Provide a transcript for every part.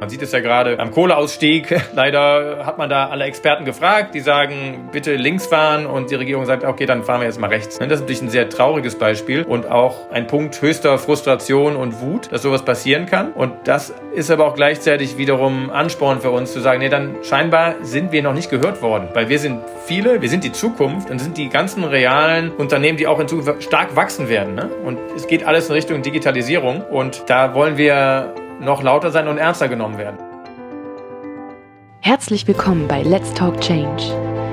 Man sieht es ja gerade am Kohleausstieg. Leider hat man da alle Experten gefragt, die sagen, bitte links fahren und die Regierung sagt, okay, dann fahren wir jetzt mal rechts. Das ist natürlich ein sehr trauriges Beispiel und auch ein Punkt höchster Frustration und Wut, dass sowas passieren kann. Und das ist aber auch gleichzeitig wiederum Ansporn für uns zu sagen, nee, dann scheinbar sind wir noch nicht gehört worden, weil wir sind viele, wir sind die Zukunft und sind die ganzen realen Unternehmen, die auch in Zukunft stark wachsen werden. Ne? Und es geht alles in Richtung Digitalisierung und da wollen wir noch lauter sein und ernster genommen werden. Herzlich willkommen bei Let's Talk Change.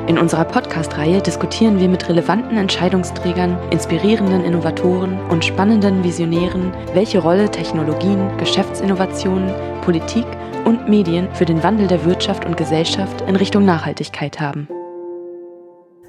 In unserer Podcast-Reihe diskutieren wir mit relevanten Entscheidungsträgern, inspirierenden Innovatoren und spannenden Visionären, welche Rolle Technologien, Geschäftsinnovationen, Politik und Medien für den Wandel der Wirtschaft und Gesellschaft in Richtung Nachhaltigkeit haben.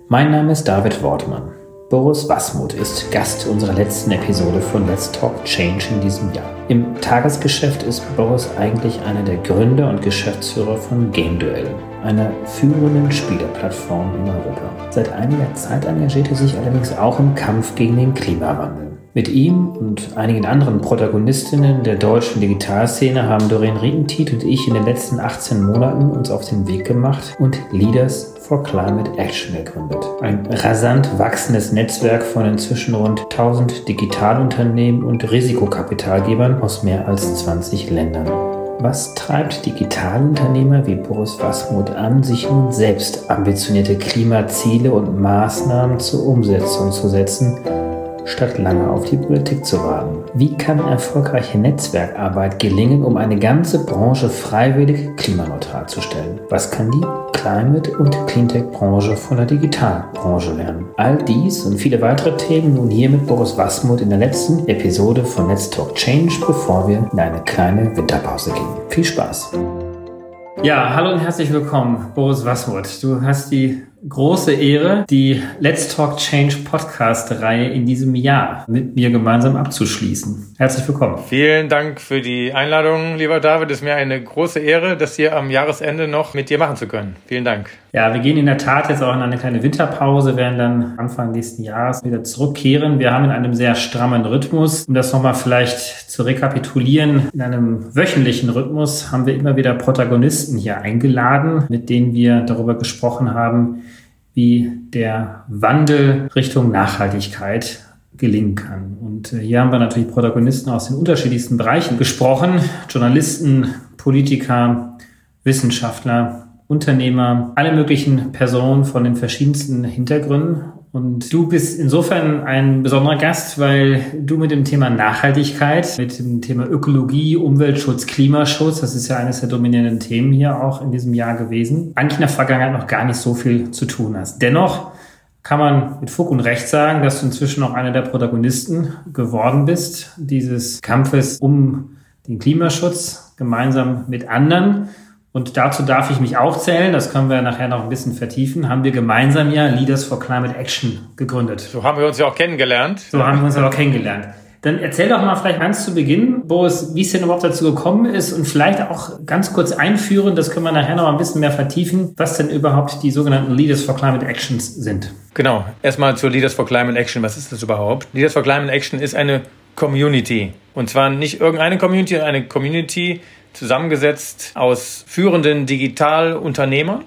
Mein Name ist David Wortmann. Boris Wasmuth ist Gast unserer letzten Episode von Let's Talk Change in diesem Jahr. Im Tagesgeschäft ist Boris eigentlich einer der Gründer und Geschäftsführer von Game Duell, einer führenden Spielerplattform in Europa. Seit einiger Zeit engagiert er sich allerdings auch im Kampf gegen den Klimawandel. Mit ihm und einigen anderen Protagonistinnen der deutschen Digitalszene haben Doreen Rietentiet und ich in den letzten 18 Monaten uns auf den Weg gemacht und Leaders for Climate Action gegründet. Ein rasant wachsendes Netzwerk von inzwischen rund 1000 Digitalunternehmen und Risikokapitalgebern aus mehr als 20 Ländern. Was treibt Digitalunternehmer wie Boris Wasmuth an, sich nun selbst ambitionierte Klimaziele und Maßnahmen zur Umsetzung zu setzen statt lange auf die Politik zu warten? Wie kann erfolgreiche Netzwerkarbeit gelingen, um eine ganze Branche freiwillig klimaneutral zu stellen? Was kann die Climate- und Cleantech-Branche von der Digitalbranche lernen? All dies und viele weitere Themen nun hier mit Boris Wasmuth in der letzten Episode von Let's Talk Change, bevor wir in eine kleine Winterpause gehen. Viel Spaß! Ja, hallo und herzlich willkommen, Boris Wasmuth. Du hast die große Ehre, die Let's Talk Change Podcast-Reihe in diesem Jahr mit mir gemeinsam abzuschließen. Herzlich willkommen. Vielen Dank für die Einladung, lieber David. Es ist mir eine große Ehre, das hier am Jahresende noch mit dir machen zu können. Vielen Dank. Ja, wir gehen in der Tat jetzt auch in eine kleine Winterpause, werden dann Anfang nächsten Jahres wieder zurückkehren. Wir haben in einem sehr strammen Rhythmus. Um das nochmal vielleicht zu rekapitulieren, in einem wöchentlichen Rhythmus haben wir immer wieder Protagonisten hier eingeladen, mit denen wir darüber gesprochen haben, wie der Wandel Richtung Nachhaltigkeit gelingen kann. Und äh, hier haben wir natürlich Protagonisten aus den unterschiedlichsten Bereichen gesprochen. Journalisten, Politiker, Wissenschaftler, Unternehmer, alle möglichen Personen von den verschiedensten Hintergründen. Und du bist insofern ein besonderer Gast, weil du mit dem Thema Nachhaltigkeit, mit dem Thema Ökologie, Umweltschutz, Klimaschutz, das ist ja eines der dominierenden Themen hier auch in diesem Jahr gewesen, eigentlich in der Vergangenheit noch gar nicht so viel zu tun hast. Dennoch kann man mit Fug und Recht sagen, dass du inzwischen auch einer der Protagonisten geworden bist, dieses Kampfes um den Klimaschutz gemeinsam mit anderen. Und dazu darf ich mich auch zählen, das können wir nachher noch ein bisschen vertiefen, haben wir gemeinsam ja Leaders for Climate Action gegründet. So haben wir uns ja auch kennengelernt. So haben wir uns ja auch kennengelernt. Dann erzähl doch mal vielleicht ganz zu Beginn, Boris, wie es denn überhaupt dazu gekommen ist und vielleicht auch ganz kurz einführen, das können wir nachher noch ein bisschen mehr vertiefen, was denn überhaupt die sogenannten Leaders for Climate Actions sind. Genau, erstmal zur Leaders for Climate Action. Was ist das überhaupt? Leaders for Climate Action ist eine Community. Und zwar nicht irgendeine Community, sondern eine Community, zusammengesetzt aus führenden Digitalunternehmern,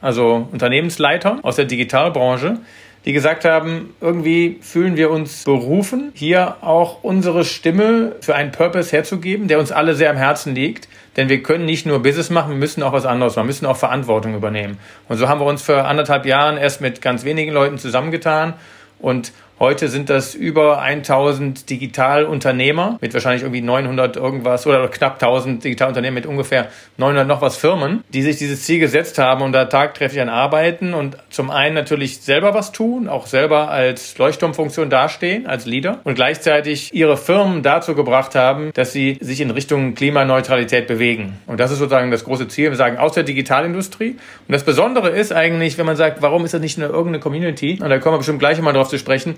also Unternehmensleitern aus der Digitalbranche, die gesagt haben, irgendwie fühlen wir uns berufen, hier auch unsere Stimme für einen Purpose herzugeben, der uns alle sehr am Herzen liegt. Denn wir können nicht nur Business machen, wir müssen auch was anderes machen, wir müssen auch Verantwortung übernehmen. Und so haben wir uns für anderthalb Jahren erst mit ganz wenigen Leuten zusammengetan und Heute sind das über 1000 Digitalunternehmer mit wahrscheinlich irgendwie 900 irgendwas oder knapp 1000 Digitalunternehmen mit ungefähr 900 noch was Firmen, die sich dieses Ziel gesetzt haben und da tagkräftig an arbeiten und zum einen natürlich selber was tun, auch selber als Leuchtturmfunktion dastehen, als Leader und gleichzeitig ihre Firmen dazu gebracht haben, dass sie sich in Richtung Klimaneutralität bewegen. Und das ist sozusagen das große Ziel. Wir sagen aus der Digitalindustrie. Und das Besondere ist eigentlich, wenn man sagt, warum ist das nicht eine irgendeine Community? Und da kommen wir bestimmt gleich mal drauf zu sprechen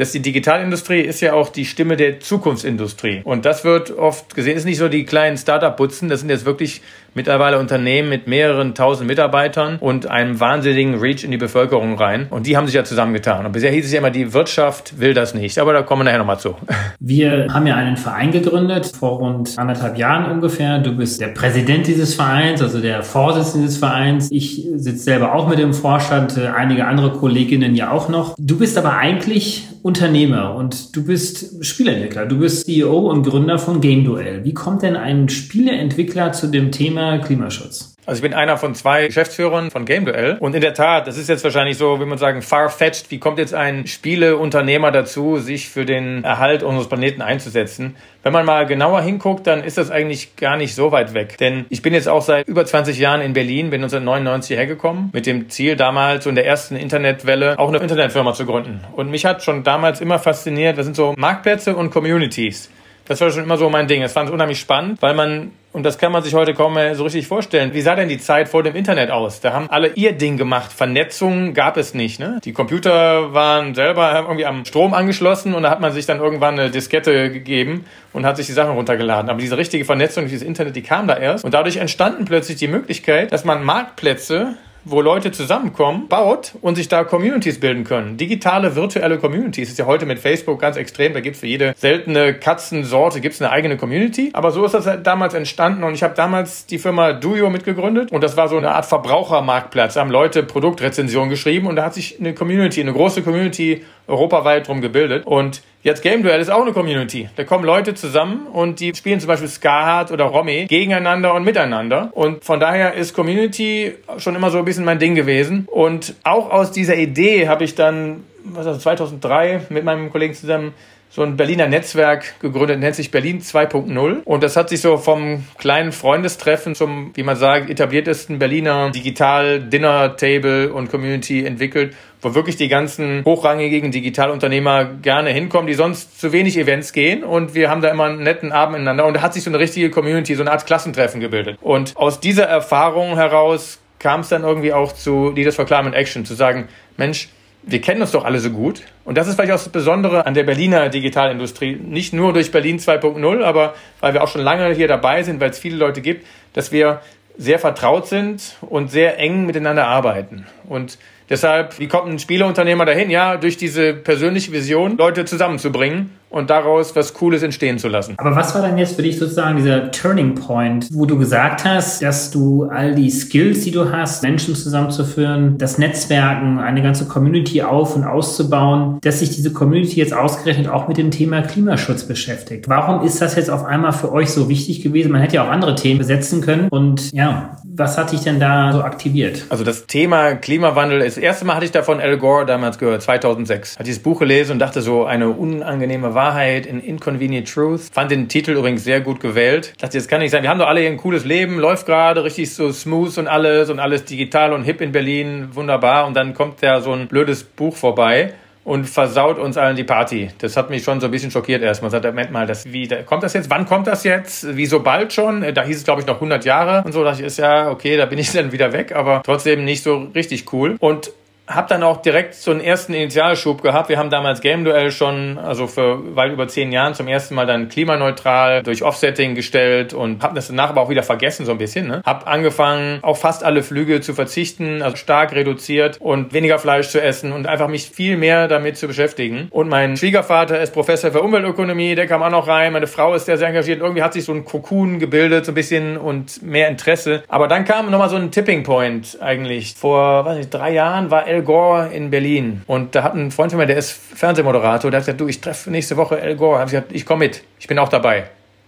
dass die Digitalindustrie ist ja auch die Stimme der Zukunftsindustrie. Und das wird oft gesehen, ist nicht so die kleinen Startup-Putzen, das sind jetzt wirklich mittlerweile Unternehmen mit mehreren tausend Mitarbeitern und einem wahnsinnigen Reach in die Bevölkerung rein. Und die haben sich ja zusammengetan. Und bisher hieß es ja immer, die Wirtschaft will das nicht. Aber da kommen wir nachher nochmal zu. Wir haben ja einen Verein gegründet, vor rund anderthalb Jahren ungefähr. Du bist der Präsident dieses Vereins, also der Vorsitzende dieses Vereins. Ich sitze selber auch mit im Vorstand, äh, einige andere Kolleginnen ja auch noch. Du bist aber eigentlich Unternehmer und du bist Spieleentwickler. Du bist CEO und Gründer von Game Duell. Wie kommt denn ein Spieleentwickler zu dem Thema Klimaschutz? Also ich bin einer von zwei Geschäftsführern von Game Duell. Und in der Tat, das ist jetzt wahrscheinlich so, wie man sagen, far-fetched. Wie kommt jetzt ein Spieleunternehmer dazu, sich für den Erhalt unseres Planeten einzusetzen? Wenn man mal genauer hinguckt, dann ist das eigentlich gar nicht so weit weg. Denn ich bin jetzt auch seit über 20 Jahren in Berlin, bin 1999 hergekommen, mit dem Ziel damals so in der ersten Internetwelle auch eine Internetfirma zu gründen. Und mich hat schon damals immer fasziniert, das sind so Marktplätze und Communities. Das war schon immer so mein Ding. Das fand ich unheimlich spannend, weil man, und das kann man sich heute kaum mehr so richtig vorstellen, wie sah denn die Zeit vor dem Internet aus? Da haben alle ihr Ding gemacht. Vernetzung gab es nicht. Ne? Die Computer waren selber irgendwie am Strom angeschlossen und da hat man sich dann irgendwann eine Diskette gegeben und hat sich die Sachen runtergeladen. Aber diese richtige Vernetzung, dieses Internet, die kam da erst. Und dadurch entstanden plötzlich die Möglichkeit, dass man Marktplätze wo Leute zusammenkommen, baut und sich da Communities bilden können. Digitale, virtuelle Communities. Das ist ja heute mit Facebook ganz extrem. Da gibt es für jede seltene Katzensorte gibt's eine eigene Community. Aber so ist das damals entstanden und ich habe damals die Firma Duo mitgegründet und das war so eine Art Verbrauchermarktplatz. Da haben Leute Produktrezensionen geschrieben und da hat sich eine Community, eine große Community europaweit drum gebildet. Und jetzt Game Duel ist auch eine Community. Da kommen Leute zusammen und die spielen zum Beispiel Scarhard oder Romy gegeneinander und miteinander. Und von daher ist Community schon immer so ein bisschen mein Ding gewesen. Und auch aus dieser Idee habe ich dann, was ist das, 2003 mit meinem Kollegen zusammen so ein Berliner Netzwerk gegründet, nennt sich Berlin 2.0. Und das hat sich so vom kleinen Freundestreffen zum, wie man sagt, etabliertesten Berliner Digital-Dinner-Table und Community entwickelt, wo wirklich die ganzen hochrangigen Digitalunternehmer gerne hinkommen, die sonst zu wenig Events gehen. Und wir haben da immer einen netten Abend miteinander. Und da hat sich so eine richtige Community, so eine Art Klassentreffen gebildet. Und aus dieser Erfahrung heraus kam es dann irgendwie auch zu Leaders for Climate Action, zu sagen, Mensch, wir kennen uns doch alle so gut. Und das ist vielleicht auch das Besondere an der Berliner Digitalindustrie. Nicht nur durch Berlin 2.0, aber weil wir auch schon lange hier dabei sind, weil es viele Leute gibt, dass wir sehr vertraut sind und sehr eng miteinander arbeiten. Und deshalb, wie kommt ein Spieleunternehmer dahin? Ja, durch diese persönliche Vision, Leute zusammenzubringen und daraus was Cooles entstehen zu lassen. Aber was war denn jetzt für dich sozusagen dieser Turning Point, wo du gesagt hast, dass du all die Skills, die du hast, Menschen zusammenzuführen, das Netzwerken, eine ganze Community auf und auszubauen, dass sich diese Community jetzt ausgerechnet auch mit dem Thema Klimaschutz beschäftigt? Warum ist das jetzt auf einmal für euch so wichtig gewesen? Man hätte ja auch andere Themen besetzen können. Und ja, was hat dich denn da so aktiviert? Also das Thema Klimawandel, das erste Mal hatte ich davon Al Gore damals gehört, 2006. Hatte dieses Buch gelesen und dachte so, eine unangenehme Wahrheit in Inconvenient Truth. Fand den Titel übrigens sehr gut gewählt. Dachte, das kann nicht sein. Wir haben doch alle hier ein cooles Leben, läuft gerade richtig so smooth und alles und alles digital und hip in Berlin, wunderbar. Und dann kommt da so ein blödes Buch vorbei und versaut uns allen die Party. Das hat mich schon so ein bisschen schockiert erstmal. Sagt, Moment mal, das, wie, da, kommt das jetzt? Wann kommt das jetzt? Wieso bald schon? Da hieß es, glaube ich, noch 100 Jahre und so. Da dachte ich, ist ja, okay, da bin ich dann wieder weg, aber trotzdem nicht so richtig cool. Und habe dann auch direkt so einen ersten Initialschub gehabt. Wir haben damals Game Duell schon, also für weit über zehn Jahren zum ersten Mal dann klimaneutral durch Offsetting gestellt und habe das danach aber auch wieder vergessen so ein bisschen. Ne? Hab angefangen, auf fast alle Flüge zu verzichten, also stark reduziert und weniger Fleisch zu essen und einfach mich viel mehr damit zu beschäftigen. Und mein Schwiegervater ist Professor für Umweltökonomie, der kam auch noch rein. Meine Frau ist sehr, sehr engagiert. Irgendwie hat sich so ein Kokon gebildet, so ein bisschen und mehr Interesse. Aber dann kam nochmal so ein Tipping Point eigentlich. Vor, weiß nicht, drei Jahren war El Al Gore in Berlin. Und da hat ein Freund von mir, der ist Fernsehmoderator, der hat gesagt, du, ich treffe nächste Woche Al Gore. Hab ich gesagt, ich komme mit. Ich bin auch dabei.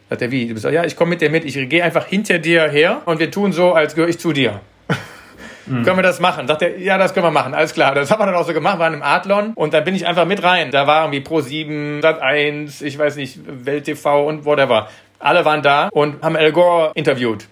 Sagt er, wie? Du bist, ja, ich komme mit dir mit. Ich gehe einfach hinter dir her und wir tun so, als gehöre ich zu dir. Mhm. Können wir das machen? Sagt er, ja, das können wir machen, alles klar. Das haben wir dann auch so gemacht, wir waren im Adlon und da bin ich einfach mit rein. Da war irgendwie Pro 7, Sat 1, ich weiß nicht, Welt TV und whatever. Alle waren da und haben Al Gore interviewt.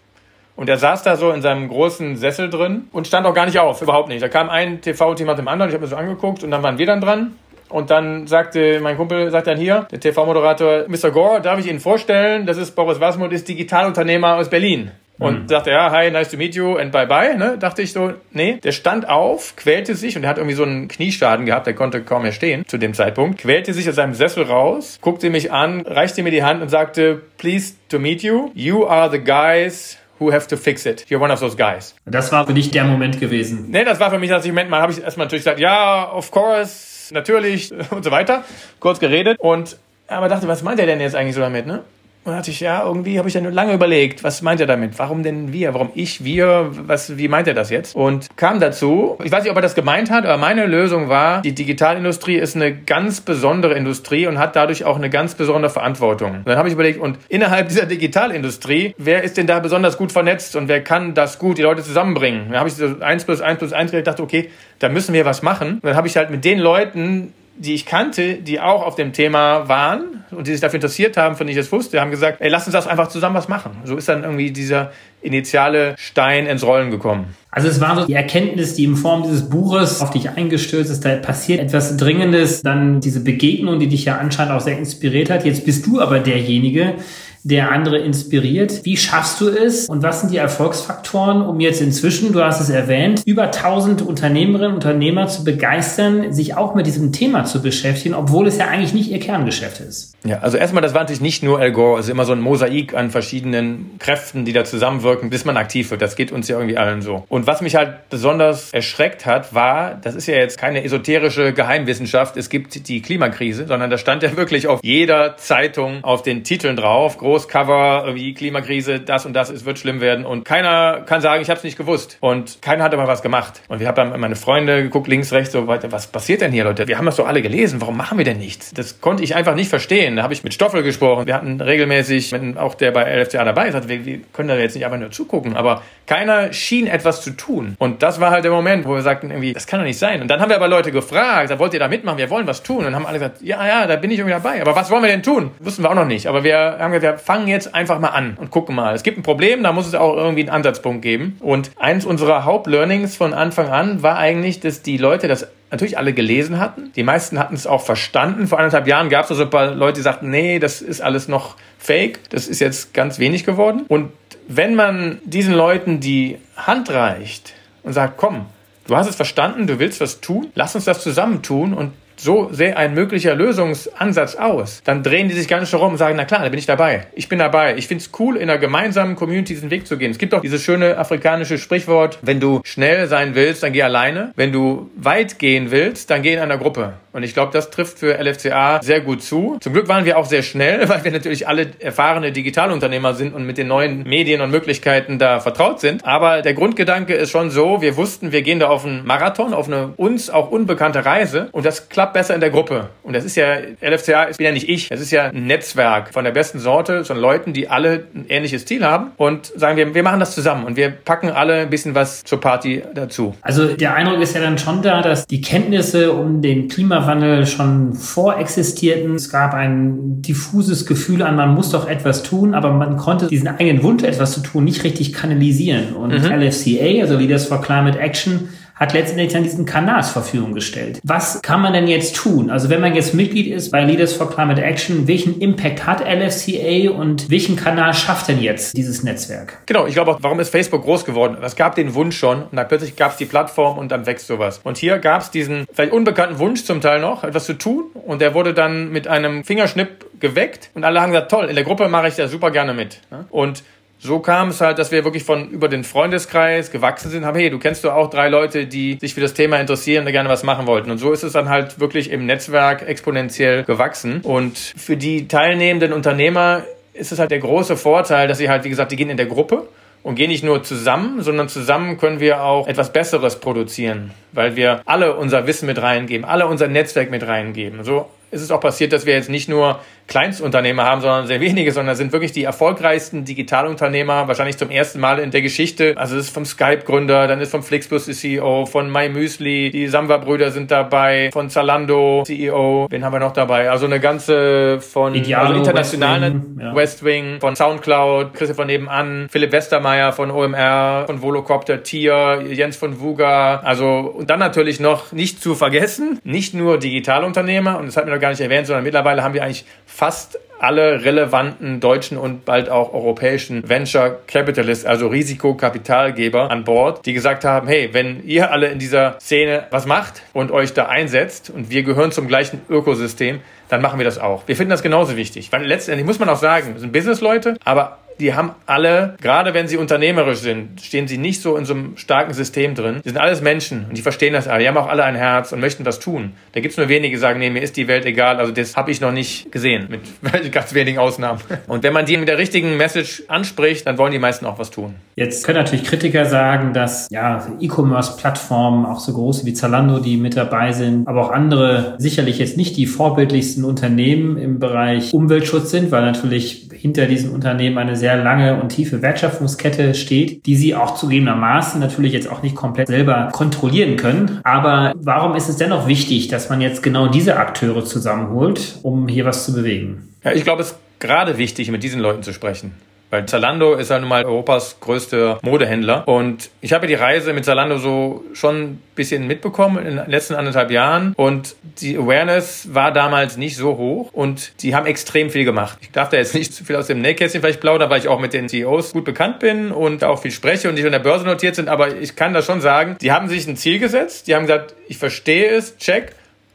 Und er saß da so in seinem großen Sessel drin und stand auch gar nicht auf, überhaupt nicht. Da kam ein TV-Team nach dem anderen, ich habe mir so angeguckt und dann waren wir dann dran. Und dann sagte mein Kumpel, sagt dann hier, der TV-Moderator, Mr. Gore, darf ich Ihnen vorstellen, das ist Boris Wasmut, ist Digitalunternehmer aus Berlin. und mhm. sagte, ja, hi, nice to meet you and bye bye. Ne? Dachte ich so, nee, der stand auf, quälte sich und er hat irgendwie so einen Knieschaden gehabt, der konnte kaum mehr stehen zu dem Zeitpunkt, quälte sich aus seinem Sessel raus, guckte mich an, reichte mir die Hand und sagte, please to meet you. You are the guys who have to fix it. You're one of those guys. Das war für dich der Moment gewesen. Nee, das war für mich, dass ich, Moment mal, habe ich erstmal natürlich gesagt, ja, of course, natürlich und so weiter. Kurz geredet und aber dachte, was meint er denn jetzt eigentlich so damit, ne? Und dachte ich, ja, irgendwie habe ich nur lange überlegt, was meint er damit? Warum denn wir? Warum ich, wir? Was, wie meint er das jetzt? Und kam dazu, ich weiß nicht, ob er das gemeint hat, aber meine Lösung war, die Digitalindustrie ist eine ganz besondere Industrie und hat dadurch auch eine ganz besondere Verantwortung. Und dann habe ich überlegt, und innerhalb dieser Digitalindustrie, wer ist denn da besonders gut vernetzt und wer kann das gut, die Leute zusammenbringen? Dann habe ich so 1 plus 1 plus 1 gedacht, okay, da müssen wir was machen. Und dann habe ich halt mit den Leuten die ich kannte, die auch auf dem Thema waren und die sich dafür interessiert haben, von denen ich es wusste, haben gesagt, ey, lass uns das einfach zusammen was machen. So ist dann irgendwie dieser initiale Stein ins Rollen gekommen. Also es war so die Erkenntnis, die in Form dieses Buches auf dich eingestürzt ist, da passiert etwas Dringendes, dann diese Begegnung, die dich ja anscheinend auch sehr inspiriert hat. Jetzt bist du aber derjenige, der andere inspiriert. Wie schaffst du es und was sind die Erfolgsfaktoren, um jetzt inzwischen, du hast es erwähnt, über 1000 Unternehmerinnen und Unternehmer zu begeistern, sich auch mit diesem Thema zu beschäftigen, obwohl es ja eigentlich nicht ihr Kerngeschäft ist? Ja, also erstmal, das war natürlich nicht nur Al Gore, es ist immer so ein Mosaik an verschiedenen Kräften, die da zusammenwirken, bis man aktiv wird. Das geht uns ja irgendwie allen so. Und was mich halt besonders erschreckt hat, war, das ist ja jetzt keine esoterische Geheimwissenschaft, es gibt die Klimakrise, sondern da stand ja wirklich auf jeder Zeitung auf den Titeln drauf, Großcover, wie Klimakrise, das und das, es wird schlimm werden. Und keiner kann sagen, ich habe es nicht gewusst. Und keiner hat aber was gemacht. Und wir haben dann meine Freunde geguckt, links, rechts, so weiter. Was passiert denn hier, Leute? Wir haben das doch alle gelesen. Warum machen wir denn nichts? Das konnte ich einfach nicht verstehen. Da habe ich mit Stoffel gesprochen. Wir hatten regelmäßig, wenn auch der bei LFCA dabei ist, wir, wir können da jetzt nicht einfach nur zugucken. Aber keiner schien etwas zu tun. Und das war halt der Moment, wo wir sagten, irgendwie, das kann doch nicht sein. Und dann haben wir aber Leute gefragt, da wollt ihr da mitmachen? Wir wollen was tun. Und haben alle gesagt, ja, ja, da bin ich irgendwie dabei. Aber was wollen wir denn tun? Wussten wir auch noch nicht. Aber wir haben gesagt, wir fangen jetzt einfach mal an und gucken mal. Es gibt ein Problem, da muss es auch irgendwie einen Ansatzpunkt geben. Und eins unserer Hauptlearnings von Anfang an war eigentlich, dass die Leute das natürlich alle gelesen hatten. Die meisten hatten es auch verstanden. Vor anderthalb Jahren gab es also ein paar Leute, die sagten, nee, das ist alles noch fake. Das ist jetzt ganz wenig geworden. Und wenn man diesen Leuten die Hand reicht und sagt, komm, du hast es verstanden, du willst was tun, lass uns das zusammen tun und so sähe ein möglicher Lösungsansatz aus, dann drehen die sich ganz schnell rum und sagen, na klar, da bin ich dabei. Ich bin dabei. Ich finde es cool, in einer gemeinsamen Community diesen Weg zu gehen. Es gibt auch dieses schöne afrikanische Sprichwort, wenn du schnell sein willst, dann geh alleine. Wenn du weit gehen willst, dann geh in einer Gruppe. Und ich glaube, das trifft für LFCA sehr gut zu. Zum Glück waren wir auch sehr schnell, weil wir natürlich alle erfahrene Digitalunternehmer sind und mit den neuen Medien und Möglichkeiten da vertraut sind. Aber der Grundgedanke ist schon so, wir wussten, wir gehen da auf einen Marathon, auf eine uns auch unbekannte Reise und das klappt besser in der Gruppe. Und das ist ja, LFCA ist ja nicht ich, das ist ja ein Netzwerk von der besten Sorte, von Leuten, die alle ein ähnliches Ziel haben und sagen wir, wir machen das zusammen und wir packen alle ein bisschen was zur Party dazu. Also der Eindruck ist ja dann schon da, dass die Kenntnisse um den Klima Klimawandel schon vorexistierten. Es gab ein diffuses Gefühl an, man muss doch etwas tun, aber man konnte diesen eigenen Wunsch, etwas zu tun, nicht richtig kanalisieren. Und mhm. LFCA, also Leaders for Climate Action, hat letztendlich dann diesen Kanal zur Verfügung gestellt. Was kann man denn jetzt tun? Also wenn man jetzt Mitglied ist bei Leaders for Climate Action, welchen Impact hat LFCA und welchen Kanal schafft denn jetzt dieses Netzwerk? Genau, ich glaube auch, warum ist Facebook groß geworden? Es gab den Wunsch schon und dann plötzlich gab es die Plattform und dann wächst sowas. Und hier gab es diesen vielleicht unbekannten Wunsch zum Teil noch, etwas zu tun und der wurde dann mit einem Fingerschnipp geweckt und alle haben gesagt, toll, in der Gruppe mache ich da super gerne mit. Und so kam es halt, dass wir wirklich von über den Freundeskreis gewachsen sind, haben, hey, du kennst doch auch drei Leute, die sich für das Thema interessieren und gerne was machen wollten. Und so ist es dann halt wirklich im Netzwerk exponentiell gewachsen. Und für die teilnehmenden Unternehmer ist es halt der große Vorteil, dass sie halt, wie gesagt, die gehen in der Gruppe und gehen nicht nur zusammen, sondern zusammen können wir auch etwas Besseres produzieren, weil wir alle unser Wissen mit reingeben, alle unser Netzwerk mit reingeben. So ist es auch passiert, dass wir jetzt nicht nur Kleinstunternehmer haben, sondern sehr wenige, sondern sind wirklich die erfolgreichsten Digitalunternehmer, wahrscheinlich zum ersten Mal in der Geschichte. Also es ist vom Skype-Gründer, dann ist vom Flixbus die CEO, von MyMüsli, die Samba-Brüder sind dabei, von Zalando CEO, wen haben wir noch dabei? Also eine ganze von Idealo, also internationalen Westwing, ja. Westwing, von Soundcloud, Christoph von nebenan, Philipp Westermeier von OMR, von Volocopter, Tier, Jens von Vuga, also und dann natürlich noch nicht zu vergessen, nicht nur Digitalunternehmer, und das hat mir noch gar nicht erwähnt, sondern mittlerweile haben wir eigentlich fast alle relevanten deutschen und bald auch europäischen Venture Capitalists, also Risikokapitalgeber an Bord, die gesagt haben, hey, wenn ihr alle in dieser Szene was macht und euch da einsetzt und wir gehören zum gleichen Ökosystem, dann machen wir das auch. Wir finden das genauso wichtig, weil letztendlich muss man auch sagen, sind Businessleute, aber die haben alle, gerade wenn sie unternehmerisch sind, stehen sie nicht so in so einem starken System drin. Die sind alles Menschen und die verstehen das alle. Die haben auch alle ein Herz und möchten was tun. Da gibt es nur wenige, die sagen, nee, mir ist die Welt egal. Also das habe ich noch nicht gesehen, mit ganz wenigen Ausnahmen. Und wenn man die mit der richtigen Message anspricht, dann wollen die meisten auch was tun. Jetzt können natürlich Kritiker sagen, dass ja E-Commerce-Plattformen, auch so große wie Zalando, die mit dabei sind, aber auch andere sicherlich jetzt nicht die vorbildlichsten Unternehmen im Bereich Umweltschutz sind, weil natürlich hinter diesen Unternehmen eine sehr sehr lange und tiefe Wertschöpfungskette steht, die sie auch zugegebenermaßen natürlich jetzt auch nicht komplett selber kontrollieren können. Aber warum ist es dennoch wichtig, dass man jetzt genau diese Akteure zusammenholt, um hier was zu bewegen? Ja, ich glaube, es ist gerade wichtig, mit diesen Leuten zu sprechen. Weil Zalando ist ja nun mal Europas größter Modehändler. Und ich habe die Reise mit Zalando so schon ein bisschen mitbekommen in den letzten anderthalb Jahren. Und die Awareness war damals nicht so hoch. Und die haben extrem viel gemacht. Ich darf da jetzt nicht zu viel aus dem Nähkästchen vielleicht plaudern, weil ich auch mit den CEOs gut bekannt bin und auch viel spreche und die an der Börse notiert sind. Aber ich kann da schon sagen, die haben sich ein Ziel gesetzt. Die haben gesagt, ich verstehe es, check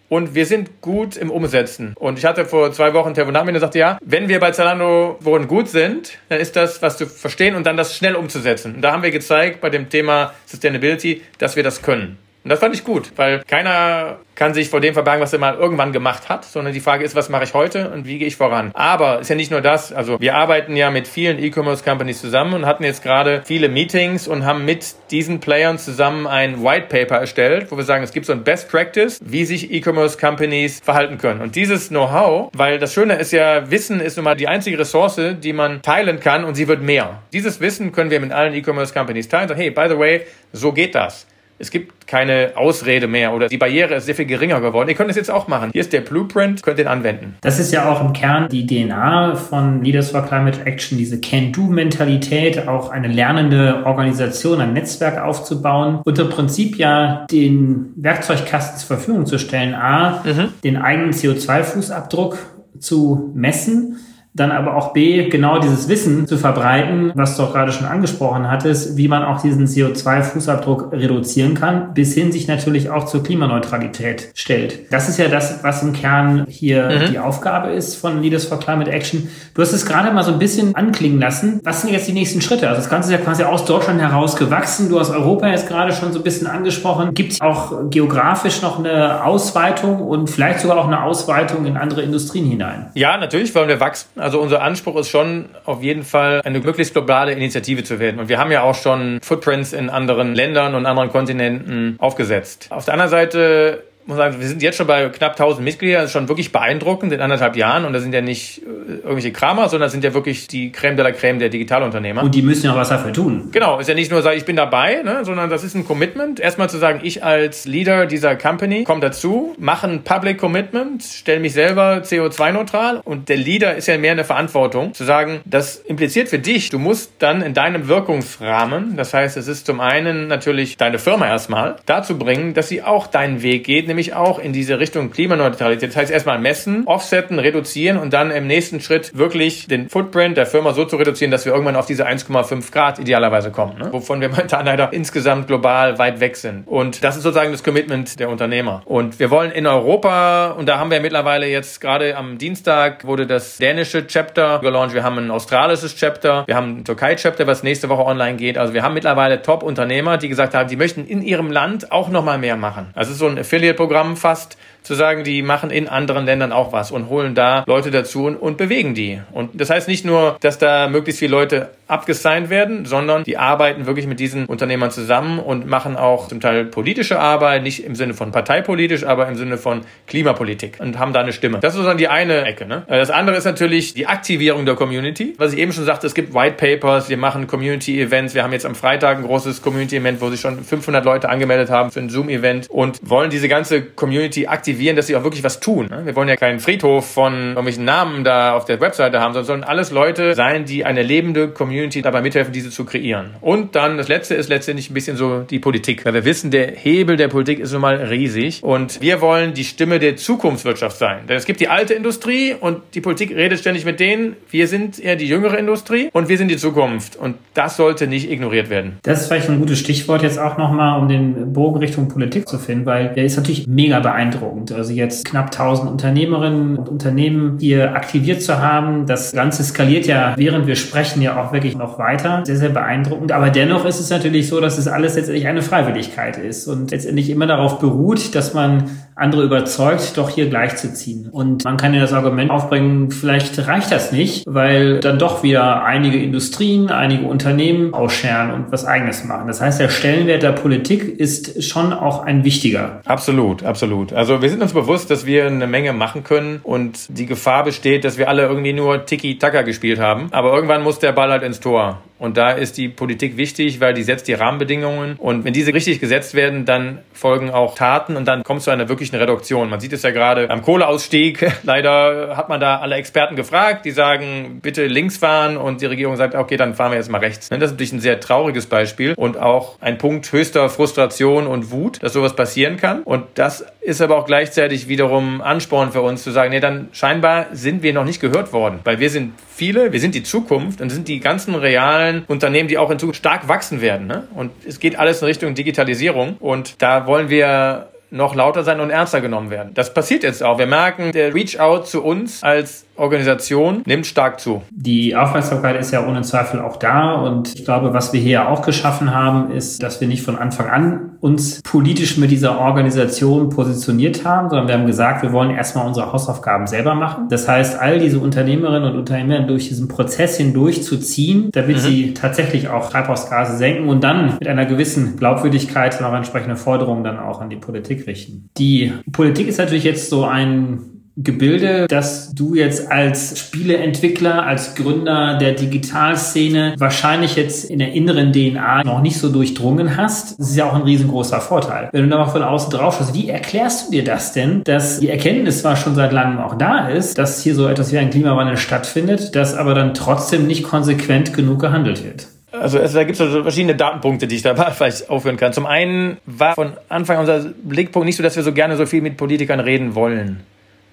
und wir sind gut im Umsetzen. Und ich hatte vor zwei Wochen ein Telefonat mit, der sagte, ja, wenn wir bei Zalando worin gut sind, dann ist das, was zu verstehen und dann das schnell umzusetzen. Und da haben wir gezeigt bei dem Thema Sustainability, dass wir das können. Und das fand ich gut, weil keiner kann sich vor dem verbergen, was er mal irgendwann gemacht hat, sondern die Frage ist, was mache ich heute und wie gehe ich voran? Aber ist ja nicht nur das, also wir arbeiten ja mit vielen E-Commerce Companies zusammen und hatten jetzt gerade viele Meetings und haben mit diesen Playern zusammen ein White Paper erstellt, wo wir sagen, es gibt so ein Best Practice, wie sich E-Commerce Companies verhalten können. Und dieses Know-how, weil das Schöne ist ja, Wissen ist nun mal die einzige Ressource, die man teilen kann und sie wird mehr. Dieses Wissen können wir mit allen E-Commerce Companies teilen. So, hey, by the way, so geht das. Es gibt keine Ausrede mehr oder die Barriere ist sehr viel geringer geworden. Ihr könnt es jetzt auch machen. Hier ist der Blueprint, könnt den anwenden. Das ist ja auch im Kern die DNA von Leaders for Climate Action, diese Can-Do-Mentalität, auch eine lernende Organisation, ein Netzwerk aufzubauen und im Prinzip ja den Werkzeugkasten zur Verfügung zu stellen. A, mhm. den eigenen CO2-Fußabdruck zu messen dann aber auch B, genau dieses Wissen zu verbreiten, was du auch gerade schon angesprochen hattest, wie man auch diesen CO2-Fußabdruck reduzieren kann, bis hin sich natürlich auch zur Klimaneutralität stellt. Das ist ja das, was im Kern hier mhm. die Aufgabe ist von Leaders for Climate Action. Du hast es gerade mal so ein bisschen anklingen lassen. Was sind jetzt die nächsten Schritte? Also das Ganze ist ja quasi aus Deutschland heraus gewachsen. Du hast Europa jetzt gerade schon so ein bisschen angesprochen. Gibt es auch geografisch noch eine Ausweitung und vielleicht sogar auch eine Ausweitung in andere Industrien hinein? Ja, natürlich wollen wir wachsen. Also unser Anspruch ist schon auf jeden Fall eine möglichst globale Initiative zu werden. Und wir haben ja auch schon Footprints in anderen Ländern und anderen Kontinenten aufgesetzt. Auf der anderen Seite muss sagen, wir sind jetzt schon bei knapp 1000 Mitgliedern, das ist schon wirklich beeindruckend in anderthalb Jahren und das sind ja nicht äh, irgendwelche Kramer, sondern das sind ja wirklich die Creme de la Creme der Digitalunternehmer. Und die müssen ja auch was dafür tun. Genau, ist ja nicht nur sagen, ich bin dabei, ne, sondern das ist ein Commitment. Erstmal zu sagen, ich als Leader dieser Company komme dazu, mache ein Public Commitment, stelle mich selber CO2-neutral und der Leader ist ja mehr eine Verantwortung, zu sagen, das impliziert für dich, du musst dann in deinem Wirkungsrahmen, das heißt, es ist zum einen natürlich deine Firma erstmal, dazu bringen, dass sie auch deinen Weg geht, nämlich auch in diese Richtung Klimaneutralität. Das heißt erstmal messen, offsetten, reduzieren und dann im nächsten Schritt wirklich den Footprint der Firma so zu reduzieren, dass wir irgendwann auf diese 1,5 Grad idealerweise kommen, ne? wovon wir momentan leider insgesamt global weit weg sind. Und das ist sozusagen das Commitment der Unternehmer. Und wir wollen in Europa, und da haben wir mittlerweile jetzt gerade am Dienstag wurde das dänische Chapter gelauncht, wir haben ein australisches Chapter, wir haben ein Türkei-Chapter, was nächste Woche online geht. Also wir haben mittlerweile Top-Unternehmer, die gesagt haben, sie möchten in ihrem Land auch nochmal mehr machen. Also so ein Affiliate Programm fast zu sagen, die machen in anderen Ländern auch was und holen da Leute dazu und, und bewegen die. Und das heißt nicht nur, dass da möglichst viele Leute abgesigned werden, sondern die arbeiten wirklich mit diesen Unternehmern zusammen und machen auch zum Teil politische Arbeit, nicht im Sinne von parteipolitisch, aber im Sinne von Klimapolitik und haben da eine Stimme. Das ist dann die eine Ecke. Ne? Das andere ist natürlich die Aktivierung der Community. Was ich eben schon sagte, es gibt White Papers, wir machen Community Events. Wir haben jetzt am Freitag ein großes Community Event, wo sich schon 500 Leute angemeldet haben für ein Zoom Event und wollen diese ganze Community aktivieren motivieren, dass sie auch wirklich was tun. Ne? Wir wollen ja keinen Friedhof von irgendwelchen Namen da auf der Webseite haben, sondern sollen alles Leute sein, die eine lebende Community dabei mithelfen, diese zu kreieren. Und dann das Letzte ist letztendlich ein bisschen so die Politik, weil wir wissen, der Hebel der Politik ist nun mal riesig und wir wollen die Stimme der Zukunftswirtschaft sein. Denn es gibt die alte Industrie und die Politik redet ständig mit denen. Wir sind eher die jüngere Industrie und wir sind die Zukunft und das sollte nicht ignoriert werden. Das ist vielleicht ein gutes Stichwort jetzt auch nochmal, um den Bogen Richtung Politik zu finden, weil der ist natürlich mega beeindruckend. Also jetzt knapp 1000 Unternehmerinnen und Unternehmen hier aktiviert zu haben. Das Ganze skaliert ja, während wir sprechen, ja auch wirklich noch weiter. Sehr, sehr beeindruckend. Aber dennoch ist es natürlich so, dass es alles letztendlich eine Freiwilligkeit ist und letztendlich immer darauf beruht, dass man andere überzeugt, doch hier gleichzuziehen. Und man kann ja das Argument aufbringen, vielleicht reicht das nicht, weil dann doch wieder einige Industrien, einige Unternehmen ausscheren und was eigenes machen. Das heißt, der Stellenwert der Politik ist schon auch ein wichtiger. Absolut, absolut. Also wir sind uns bewusst, dass wir eine Menge machen können und die Gefahr besteht, dass wir alle irgendwie nur Tiki-Taka gespielt haben. Aber irgendwann muss der Ball halt ins Tor. Und da ist die Politik wichtig, weil die setzt die Rahmenbedingungen. Und wenn diese richtig gesetzt werden, dann folgen auch Taten und dann kommt es zu einer wirklichen Reduktion. Man sieht es ja gerade am Kohleausstieg. Leider hat man da alle Experten gefragt, die sagen, bitte links fahren und die Regierung sagt, okay, dann fahren wir jetzt mal rechts. Das ist natürlich ein sehr trauriges Beispiel und auch ein Punkt höchster Frustration und Wut, dass sowas passieren kann. Und das ist aber auch gleichzeitig wiederum Ansporn für uns zu sagen, nee, dann scheinbar sind wir noch nicht gehört worden, weil wir sind viele, wir sind die Zukunft und sind die ganzen realen Unternehmen, die auch in Zukunft stark wachsen werden. Ne? Und es geht alles in Richtung Digitalisierung und da wollen wir noch lauter sein und ernster genommen werden. Das passiert jetzt auch. Wir merken, der Reach-out zu uns als Organisation nimmt stark zu. Die Aufmerksamkeit ist ja ohne Zweifel auch da und ich glaube, was wir hier auch geschaffen haben, ist, dass wir nicht von Anfang an uns politisch mit dieser Organisation positioniert haben, sondern wir haben gesagt, wir wollen erstmal unsere Hausaufgaben selber machen. Das heißt, all diese Unternehmerinnen und Unternehmer durch diesen Prozess hindurch zu ziehen, damit mhm. sie tatsächlich auch Treibhausgase senken und dann mit einer gewissen Glaubwürdigkeit und auch entsprechende Forderungen dann auch an die Politik richten. Die Politik ist natürlich jetzt so ein Gebilde, dass du jetzt als Spieleentwickler, als Gründer der Digitalszene wahrscheinlich jetzt in der inneren DNA noch nicht so durchdrungen hast. Das ist ja auch ein riesengroßer Vorteil. Wenn du da mal von außen drauf schaust, wie erklärst du dir das denn, dass die Erkenntnis zwar schon seit langem auch da ist, dass hier so etwas wie ein Klimawandel stattfindet, dass aber dann trotzdem nicht konsequent genug gehandelt wird? Also es, da gibt es also verschiedene Datenpunkte, die ich da vielleicht aufführen kann. Zum einen war von Anfang unser Blickpunkt nicht so, dass wir so gerne so viel mit Politikern reden wollen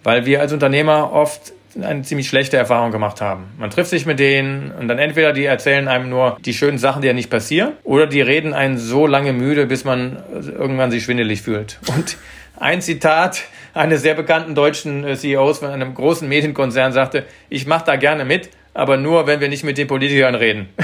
weil wir als Unternehmer oft eine ziemlich schlechte Erfahrung gemacht haben. Man trifft sich mit denen und dann entweder die erzählen einem nur die schönen Sachen, die ja nicht passieren, oder die reden einen so lange müde, bis man irgendwann sich schwindelig fühlt. Und ein Zitat eines sehr bekannten deutschen CEOs von einem großen Medienkonzern sagte, ich mache da gerne mit, aber nur, wenn wir nicht mit den Politikern reden.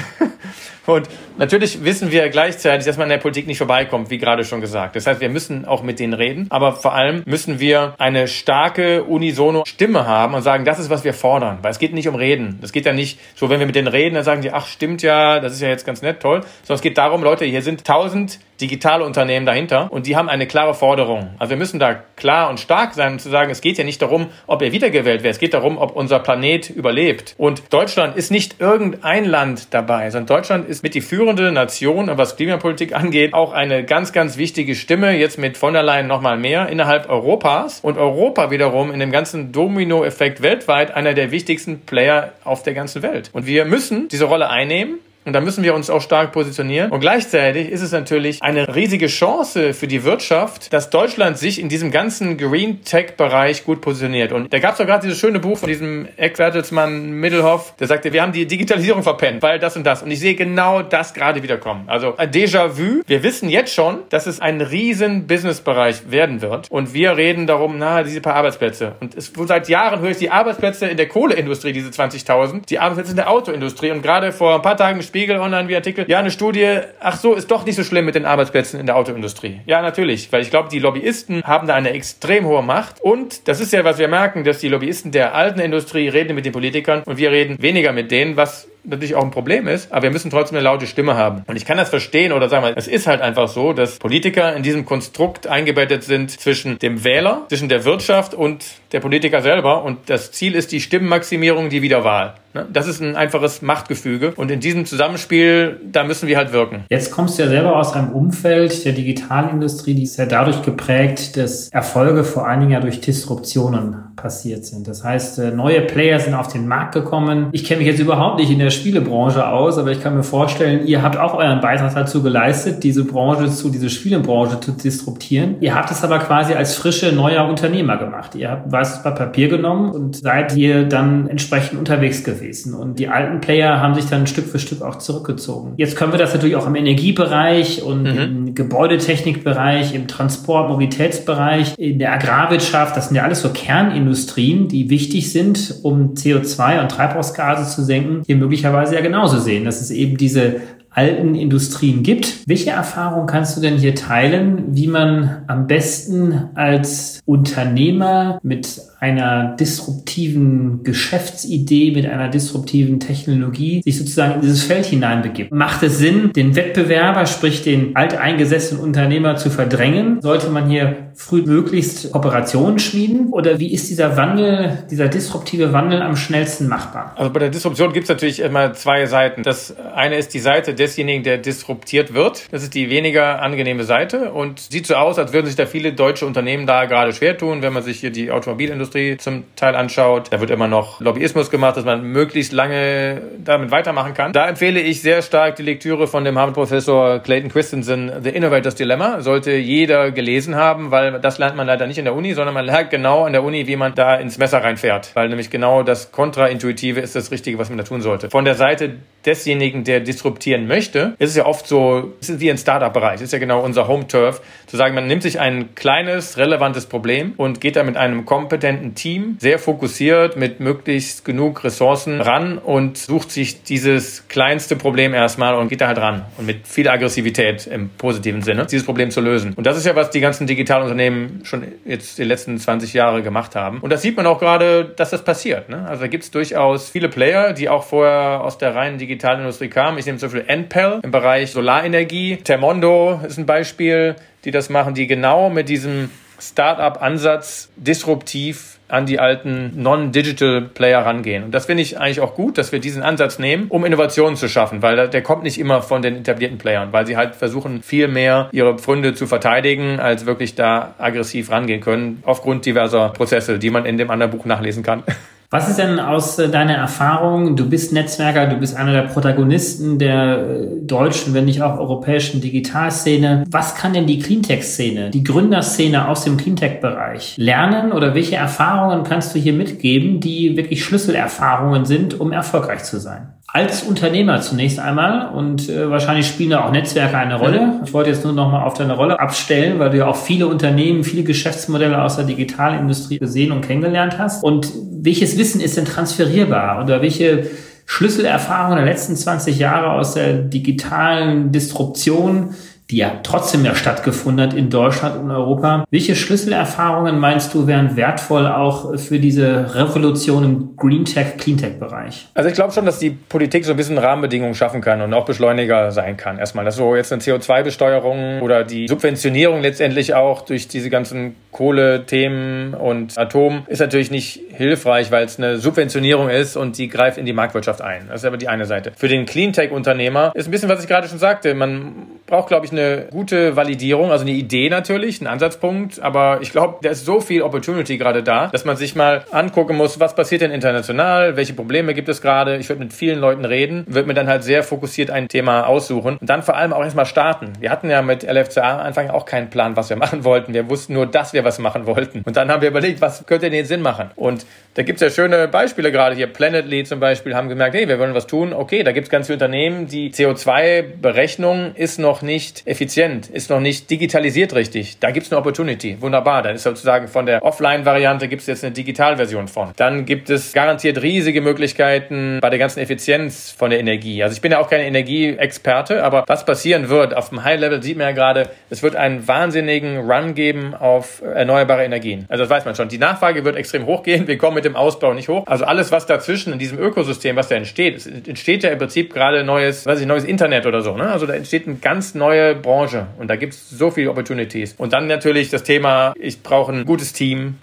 Und natürlich wissen wir gleichzeitig, dass man in der Politik nicht vorbeikommt, wie gerade schon gesagt. Das heißt, wir müssen auch mit denen reden, aber vor allem müssen wir eine starke unisono Stimme haben und sagen, das ist, was wir fordern. Weil es geht nicht um Reden. Es geht ja nicht so, wenn wir mit denen reden, dann sagen die, ach, stimmt ja, das ist ja jetzt ganz nett, toll. Sondern es geht darum, Leute, hier sind tausend digitale Unternehmen dahinter und die haben eine klare Forderung. Also wir müssen da klar und stark sein und zu sagen, es geht ja nicht darum, ob er wiedergewählt wird, es geht darum, ob unser Planet überlebt. Und Deutschland ist nicht irgendein Land dabei, sondern Deutschland ist mit die führende Nation, was Klimapolitik angeht, auch eine ganz, ganz wichtige Stimme, jetzt mit von der Leyen nochmal mehr innerhalb Europas und Europa wiederum in dem ganzen Domino-Effekt weltweit einer der wichtigsten Player auf der ganzen Welt. Und wir müssen diese Rolle einnehmen und da müssen wir uns auch stark positionieren. Und gleichzeitig ist es natürlich eine riesige Chance für die Wirtschaft, dass Deutschland sich in diesem ganzen Green Tech-Bereich gut positioniert. Und da gab es doch gerade dieses schöne Buch von diesem Eck-Bertelsmann Middelhoff, der sagte, wir haben die Digitalisierung verpennt, weil das und das. Und ich sehe genau das gerade wiederkommen. Also ein Déjà-vu. Wir wissen jetzt schon, dass es ein riesen Business-Bereich werden wird. Und wir reden darum, na, diese paar Arbeitsplätze. Und es, seit Jahren höre ich die Arbeitsplätze in der Kohleindustrie, diese 20.000, die Arbeitsplätze in der Autoindustrie. Und gerade vor ein paar Tagen später Spiegel online wie Artikel, ja, eine Studie, ach so, ist doch nicht so schlimm mit den Arbeitsplätzen in der Autoindustrie. Ja, natürlich, weil ich glaube, die Lobbyisten haben da eine extrem hohe Macht und das ist ja, was wir merken, dass die Lobbyisten der alten Industrie reden mit den Politikern und wir reden weniger mit denen, was natürlich auch ein Problem ist, aber wir müssen trotzdem eine laute Stimme haben. Und ich kann das verstehen oder sagen wir, es ist halt einfach so, dass Politiker in diesem Konstrukt eingebettet sind zwischen dem Wähler, zwischen der Wirtschaft und der Politiker selber. Und das Ziel ist die Stimmenmaximierung, die Wiederwahl. Ne? Das ist ein einfaches Machtgefüge. Und in diesem Zusammenspiel, da müssen wir halt wirken. Jetzt kommst du ja selber aus einem Umfeld der Digitalindustrie, die ist ja dadurch geprägt, dass Erfolge vor allen Dingen ja durch Disruptionen passiert sind. Das heißt, äh, neue Player sind auf den Markt gekommen. Ich kenne mich jetzt überhaupt nicht in der Spielebranche aus, aber ich kann mir vorstellen, ihr habt auch euren Beitrag dazu geleistet, diese Branche zu, diese Spielebranche zu disruptieren. Ihr habt es aber quasi als frische neuer Unternehmer gemacht. Ihr habt weißes Papier genommen und seid ihr dann entsprechend unterwegs gewesen. Und die alten Player haben sich dann Stück für Stück auch zurückgezogen. Jetzt können wir das natürlich auch im Energiebereich und mhm. im Gebäudetechnikbereich, im Transport, Mobilitätsbereich, in der Agrarwirtschaft, das sind ja alles so Kernindustrien, die wichtig sind, um CO2 und Treibhausgase zu senken, hier möglicherweise ja genauso sehen. Das ist eben diese alten Industrien gibt. Welche Erfahrung kannst du denn hier teilen, wie man am besten als Unternehmer mit einer disruptiven Geschäftsidee, mit einer disruptiven Technologie sich sozusagen in dieses Feld hineinbegibt? Macht es Sinn, den Wettbewerber, sprich den alteingesessenen Unternehmer zu verdrängen? Sollte man hier frühmöglichst Kooperationen schmieden? Oder wie ist dieser Wandel, dieser disruptive Wandel am schnellsten machbar? Also bei der Disruption gibt es natürlich immer zwei Seiten. Das eine ist die Seite desjenigen, der disruptiert wird. Das ist die weniger angenehme Seite und sieht so aus, als würden sich da viele deutsche Unternehmen da gerade schwer tun, wenn man sich hier die Automobilindustrie zum Teil anschaut. Da wird immer noch Lobbyismus gemacht, dass man möglichst lange damit weitermachen kann. Da empfehle ich sehr stark die Lektüre von dem Harvard-Professor Clayton Christensen, The Innovator's Dilemma. Sollte jeder gelesen haben, weil das lernt man leider nicht in der Uni, sondern man lernt genau an der Uni, wie man da ins Messer reinfährt. Weil nämlich genau das Kontraintuitive ist das Richtige, was man da tun sollte. Von der Seite desjenigen, der disruptieren möchte, ist es ja oft so, es ist wie ein Startup-Bereich, ist ja genau unser Home-Turf, zu sagen, man nimmt sich ein kleines, relevantes Problem und geht da mit einem kompetenten Team, sehr fokussiert, mit möglichst genug Ressourcen ran und sucht sich dieses kleinste Problem erstmal und geht da halt ran und mit viel Aggressivität im positiven Sinne, dieses Problem zu lösen. Und das ist ja, was die ganzen Digitalunternehmen schon jetzt die letzten 20 Jahre gemacht haben. Und das sieht man auch gerade, dass das passiert. Ne? Also da gibt es durchaus viele Player, die auch vorher aus der reinen Digitalindustrie kamen. Ich nehme zum Beispiel Enpel im Bereich Solarenergie. Termondo ist ein Beispiel, die das machen, die genau mit diesem Startup-Ansatz disruptiv an die alten Non-Digital-Player rangehen. Und das finde ich eigentlich auch gut, dass wir diesen Ansatz nehmen, um Innovationen zu schaffen, weil der kommt nicht immer von den etablierten Playern, weil sie halt versuchen, viel mehr ihre Pfründe zu verteidigen, als wirklich da aggressiv rangehen können, aufgrund diverser Prozesse, die man in dem anderen Buch nachlesen kann. Was ist denn aus äh, deiner Erfahrung? Du bist Netzwerker, du bist einer der Protagonisten der äh, deutschen, wenn nicht auch europäischen Digitalszene. Was kann denn die Cleantech-Szene, die Gründerszene aus dem Cleantech-Bereich lernen oder welche Erfahrungen kannst du hier mitgeben, die wirklich Schlüsselerfahrungen sind, um erfolgreich zu sein? Als Unternehmer zunächst einmal und äh, wahrscheinlich spielen da auch Netzwerke eine Rolle. Ich wollte jetzt nur noch mal auf deine Rolle abstellen, weil du ja auch viele Unternehmen, viele Geschäftsmodelle aus der Digitalindustrie gesehen und kennengelernt hast. Und welches Wissen ist denn transferierbar oder welche Schlüsselerfahrungen der letzten 20 Jahre aus der digitalen Disruption die ja trotzdem ja stattgefunden hat in Deutschland und Europa. Welche Schlüsselerfahrungen meinst du wären wertvoll auch für diese Revolution im Green Tech, Clean Tech Bereich? Also ich glaube schon, dass die Politik so ein bisschen Rahmenbedingungen schaffen kann und auch Beschleuniger sein kann. Erstmal, dass so jetzt eine CO2-Besteuerung oder die Subventionierung letztendlich auch durch diese ganzen Kohlethemen und Atom ist natürlich nicht hilfreich, weil es eine Subventionierung ist und die greift in die Marktwirtschaft ein. Das ist aber die eine Seite. Für den Clean Tech Unternehmer ist ein bisschen, was ich gerade schon sagte. Man braucht, glaube ich, eine gute Validierung, also eine Idee natürlich, ein Ansatzpunkt, aber ich glaube, da ist so viel Opportunity gerade da, dass man sich mal angucken muss, was passiert denn international, welche Probleme gibt es gerade. Ich würde mit vielen Leuten reden, würde mir dann halt sehr fokussiert ein Thema aussuchen und dann vor allem auch erstmal starten. Wir hatten ja mit LFCA Anfang auch keinen Plan, was wir machen wollten. Wir wussten nur, dass wir was machen wollten. Und dann haben wir überlegt, was könnte denn Sinn machen? Und da gibt es ja schöne Beispiele gerade hier. Planetly zum Beispiel haben gemerkt, hey, wir wollen was tun. Okay, da gibt es ganz viele Unternehmen, die CO2-Berechnung ist noch nicht effizient, ist noch nicht digitalisiert richtig. Da gibt es eine Opportunity. Wunderbar. Dann ist sozusagen von der Offline-Variante gibt es jetzt eine Digitalversion von. Dann gibt es garantiert riesige Möglichkeiten bei der ganzen Effizienz von der Energie. Also ich bin ja auch kein Energieexperte, aber was passieren wird auf dem High-Level sieht man ja gerade, es wird einen wahnsinnigen Run geben auf erneuerbare Energien. Also das weiß man schon. Die Nachfrage wird extrem hochgehen. Wir kommen mit dem Ausbau nicht hoch. Also alles, was dazwischen in diesem Ökosystem, was da entsteht, entsteht ja im Prinzip gerade neues, weiß ich, neues Internet oder so. Ne? Also da entsteht eine ganz neue Branche und da gibt es so viele Opportunities. Und dann natürlich das Thema, ich brauche ein gutes Team,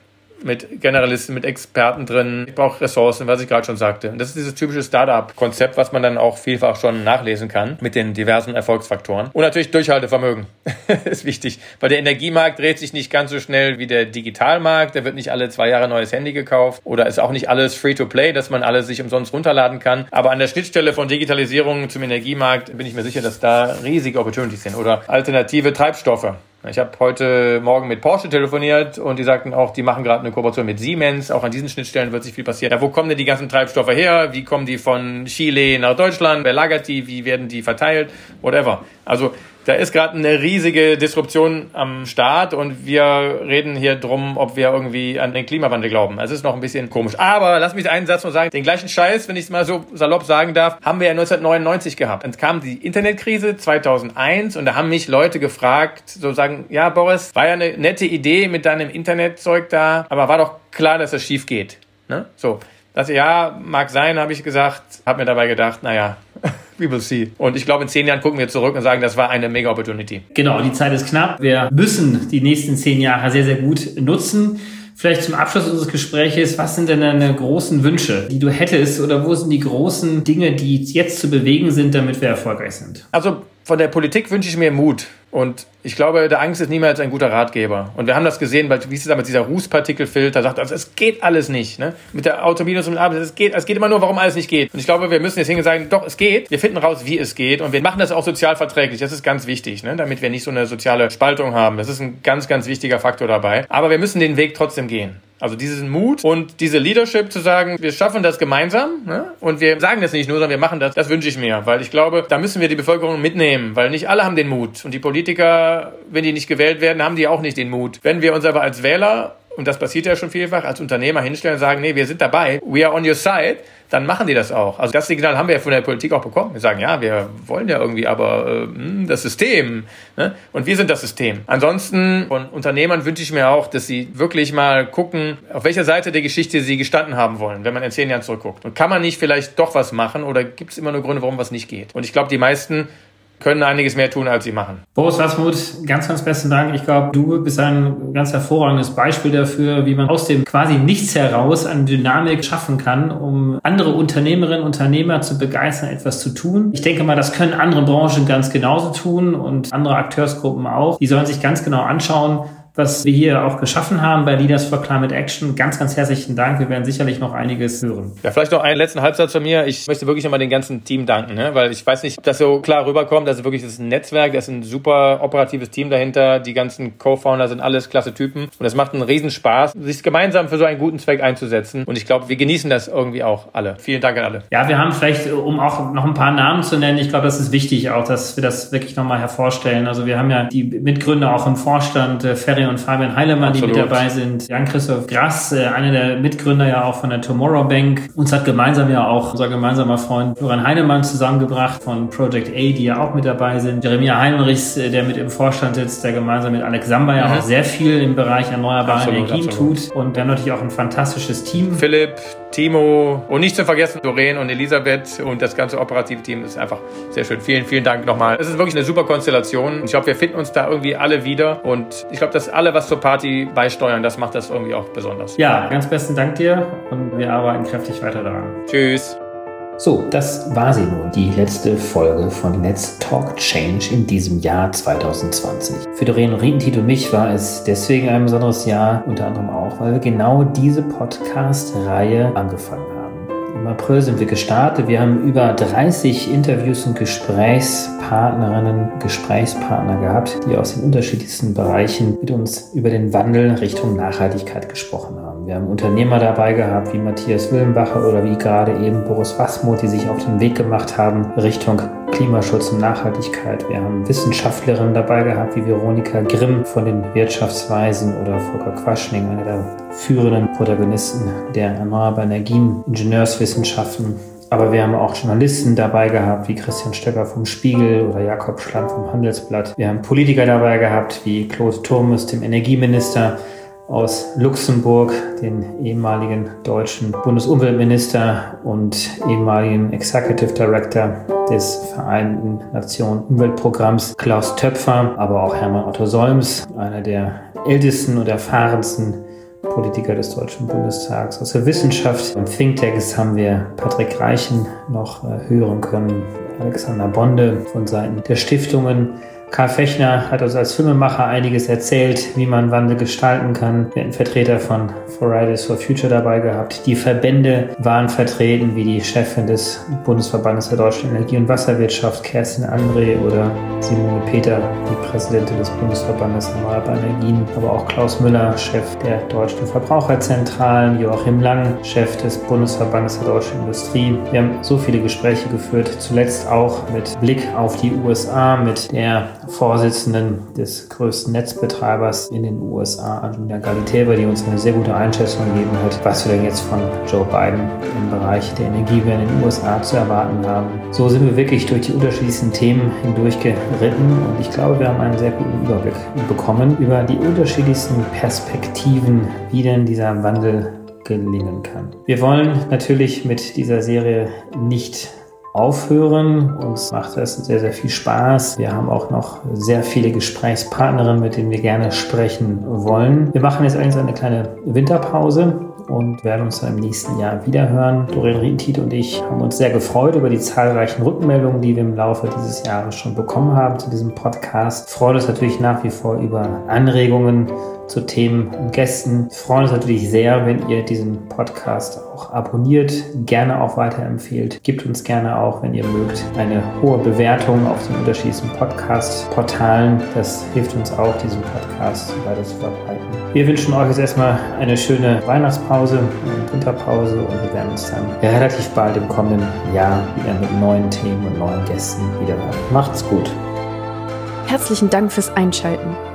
mit Generalisten, mit Experten drin. Ich brauche Ressourcen, was ich gerade schon sagte. Und das ist dieses typische Startup-Konzept, was man dann auch vielfach schon nachlesen kann mit den diversen Erfolgsfaktoren. Und natürlich Durchhaltevermögen ist wichtig, weil der Energiemarkt dreht sich nicht ganz so schnell wie der Digitalmarkt. Da wird nicht alle zwei Jahre neues Handy gekauft oder ist auch nicht alles Free-to-Play, dass man alles sich umsonst runterladen kann. Aber an der Schnittstelle von Digitalisierung zum Energiemarkt bin ich mir sicher, dass da riesige Opportunities sind oder alternative Treibstoffe. Ich habe heute Morgen mit Porsche telefoniert und die sagten auch, die machen gerade eine Kooperation mit Siemens. Auch an diesen Schnittstellen wird sich viel passieren. Ja, wo kommen denn die ganzen Treibstoffe her? Wie kommen die von Chile nach Deutschland? Wer lagert die? Wie werden die verteilt? Whatever. Also da ist gerade eine riesige Disruption am Start und wir reden hier drum, ob wir irgendwie an den Klimawandel glauben. Es ist noch ein bisschen komisch. Aber lass mich einen Satz nur sagen. Den gleichen Scheiß, wenn ich es mal so salopp sagen darf, haben wir ja 1999 gehabt. Dann kam die Internetkrise 2001 und da haben mich Leute gefragt, so sagen, ja Boris, war ja eine nette Idee mit deinem Internetzeug da, aber war doch klar, dass das schief geht. Ne? So. Das ja, mag sein, habe ich gesagt, habe mir dabei gedacht, naja, we will see. Und ich glaube, in zehn Jahren gucken wir zurück und sagen, das war eine mega Opportunity. Genau, die Zeit ist knapp. Wir müssen die nächsten zehn Jahre sehr, sehr gut nutzen. Vielleicht zum Abschluss unseres Gespräches, was sind denn deine großen Wünsche, die du hättest oder wo sind die großen Dinge, die jetzt zu bewegen sind, damit wir erfolgreich sind? Also von der Politik wünsche ich mir Mut. Und ich glaube, der Angst ist niemals ein guter Ratgeber. Und wir haben das gesehen, weil, wie ist es mit dieser Rußpartikelfilter sagt, also es geht alles nicht. Ne? Mit der Autominus und Arbeit, es geht, es geht immer nur, warum alles nicht geht. Und ich glaube, wir müssen jetzt hingehen und sagen, doch, es geht. Wir finden raus, wie es geht. Und wir machen das auch sozial verträglich. Das ist ganz wichtig, ne? damit wir nicht so eine soziale Spaltung haben. Das ist ein ganz, ganz wichtiger Faktor dabei. Aber wir müssen den Weg trotzdem gehen. Also diesen Mut und diese Leadership zu sagen, wir schaffen das gemeinsam ne? und wir sagen das nicht nur, sondern wir machen das, das wünsche ich mir, weil ich glaube, da müssen wir die Bevölkerung mitnehmen, weil nicht alle haben den Mut und die Politiker, wenn die nicht gewählt werden, haben die auch nicht den Mut. Wenn wir uns aber als Wähler und das passiert ja schon vielfach, als Unternehmer hinstellen und sagen, nee, wir sind dabei, we are on your side, dann machen die das auch. Also das Signal haben wir ja von der Politik auch bekommen. Wir sagen, ja, wir wollen ja irgendwie aber äh, hm, das System. Ne? Und wir sind das System. Ansonsten von Unternehmern wünsche ich mir auch, dass sie wirklich mal gucken, auf welcher Seite der Geschichte sie gestanden haben wollen, wenn man in zehn Jahren zurückguckt. Und kann man nicht vielleicht doch was machen oder gibt es immer nur Gründe, warum was nicht geht? Und ich glaube, die meisten können einiges mehr tun, als sie machen. Boris Wasmut, ganz, ganz besten Dank. Ich glaube, du bist ein ganz hervorragendes Beispiel dafür, wie man aus dem quasi Nichts heraus eine Dynamik schaffen kann, um andere Unternehmerinnen und Unternehmer zu begeistern, etwas zu tun. Ich denke mal, das können andere Branchen ganz genauso tun und andere Akteursgruppen auch. Die sollen sich ganz genau anschauen, was wir hier auch geschaffen haben bei Leaders for Climate Action. Ganz, ganz herzlichen Dank. Wir werden sicherlich noch einiges hören. Ja, vielleicht noch einen letzten Halbsatz von mir. Ich möchte wirklich nochmal dem ganzen Team danken, ne? weil ich weiß nicht, ob das so klar rüberkommt. Das ist wirklich das Netzwerk, das ist ein super operatives Team dahinter. Die ganzen Co-Founder sind alles klasse Typen und es macht einen Riesenspaß, sich gemeinsam für so einen guten Zweck einzusetzen. Und ich glaube, wir genießen das irgendwie auch alle. Vielen Dank an alle. Ja, wir haben vielleicht, um auch noch ein paar Namen zu nennen, ich glaube, das ist wichtig auch, dass wir das wirklich nochmal hervorstellen. Also wir haben ja die Mitgründer auch im Vorstand, äh, Ferry und Fabian Heilemann, Absolut. die mit dabei sind. Jan-Christoph Grass, äh, einer der Mitgründer ja auch von der Tomorrow Bank. Uns hat gemeinsam ja auch unser gemeinsamer Freund Joran Heinemann zusammengebracht von Project A, die ja auch mit dabei sind. Jeremia Heinrichs, äh, der mit im Vorstand sitzt, der gemeinsam mit Alex Samba ja mhm. auch sehr viel im Bereich erneuerbare absolut, Energien absolut. tut. Und wir haben natürlich auch ein fantastisches Team. Philipp, Timo und nicht zu vergessen Doreen und Elisabeth und das ganze operative Team ist einfach sehr schön. Vielen, vielen Dank nochmal. Es ist wirklich eine super Konstellation. Ich glaube, wir finden uns da irgendwie alle wieder und ich glaube, dass alle was zur Party beisteuern, das macht das irgendwie auch besonders. Ja, ganz besten Dank dir und wir arbeiten kräftig weiter daran. Tschüss. So, das war sie nun, die letzte Folge von Let's Talk Change in diesem Jahr 2020. Für Doreen Rientit und mich war es deswegen ein besonderes Jahr, unter anderem auch, weil wir genau diese Podcast-Reihe angefangen haben. Im April sind wir gestartet. Wir haben über 30 Interviews und Gesprächspartnerinnen, Gesprächspartner gehabt, die aus den unterschiedlichsten Bereichen mit uns über den Wandel Richtung Nachhaltigkeit gesprochen haben. Wir haben Unternehmer dabei gehabt, wie Matthias Willenbacher oder wie gerade eben Boris Wasmuth, die sich auf den Weg gemacht haben Richtung Klimaschutz und Nachhaltigkeit. Wir haben Wissenschaftlerinnen dabei gehabt, wie Veronika Grimm von den Wirtschaftsweisen oder Volker Quaschning, einer der führenden Protagonisten der erneuerbaren Energien, Ingenieurswissenschaften. Aber wir haben auch Journalisten dabei gehabt, wie Christian Stöcker vom Spiegel oder Jakob Schlamm vom Handelsblatt. Wir haben Politiker dabei gehabt, wie Claude Turmes, dem Energieminister, aus Luxemburg, den ehemaligen deutschen Bundesumweltminister und ehemaligen Executive Director des Vereinten Nationen Umweltprogramms Klaus Töpfer, aber auch Hermann Otto Solms, einer der ältesten und erfahrensten Politiker des Deutschen Bundestags. Aus der Wissenschaft und Thinktanks haben wir Patrick Reichen noch äh, hören können, Alexander Bonde von Seiten der Stiftungen Karl Fechner hat uns als Filmemacher einiges erzählt, wie man Wandel gestalten kann. Wir hatten Vertreter von Fridays for Future dabei gehabt. Die Verbände waren vertreten, wie die Chefin des Bundesverbandes der deutschen Energie- und Wasserwirtschaft, Kerstin André oder Simone Peter, die Präsidentin des Bundesverbandes Erneuerbare Energien, aber auch Klaus Müller, Chef der deutschen Verbraucherzentralen, Joachim Lang, Chef des Bundesverbandes der deutschen Industrie. Wir haben so viele Gespräche geführt, zuletzt auch mit Blick auf die USA, mit der Vorsitzenden des größten Netzbetreibers in den USA, Angelina Galiteva, die uns eine sehr gute Einschätzung gegeben hat, was wir denn jetzt von Joe Biden im Bereich der Energiewende in den USA zu erwarten haben. So sind wir wirklich durch die unterschiedlichsten Themen hindurchgeritten und ich glaube, wir haben einen sehr guten Überblick bekommen über die unterschiedlichsten Perspektiven, wie denn dieser Wandel gelingen kann. Wir wollen natürlich mit dieser Serie nicht aufhören. Uns macht das sehr, sehr viel Spaß. Wir haben auch noch sehr viele Gesprächspartnerinnen, mit denen wir gerne sprechen wollen. Wir machen jetzt eigentlich eine kleine Winterpause und werden uns dann im nächsten Jahr wiederhören. Doreen Rietentit und ich haben uns sehr gefreut über die zahlreichen Rückmeldungen, die wir im Laufe dieses Jahres schon bekommen haben zu diesem Podcast. Freuen uns natürlich nach wie vor über Anregungen zu Themen und Gästen. Wir freuen uns natürlich sehr, wenn ihr diesen Podcast auch abonniert, gerne auch weiterempfehlt. Gebt uns gerne auch, wenn ihr mögt, eine hohe Bewertung auf den unterschiedlichen Podcast-Portalen. Das hilft uns auch, diesen Podcast weiter zu verbreiten. Wir wünschen euch jetzt erstmal eine schöne Weihnachtspause und Winterpause und wir werden uns dann relativ bald im kommenden Jahr wieder mit neuen Themen und neuen Gästen wiederhören. Macht's gut. Herzlichen Dank fürs Einschalten.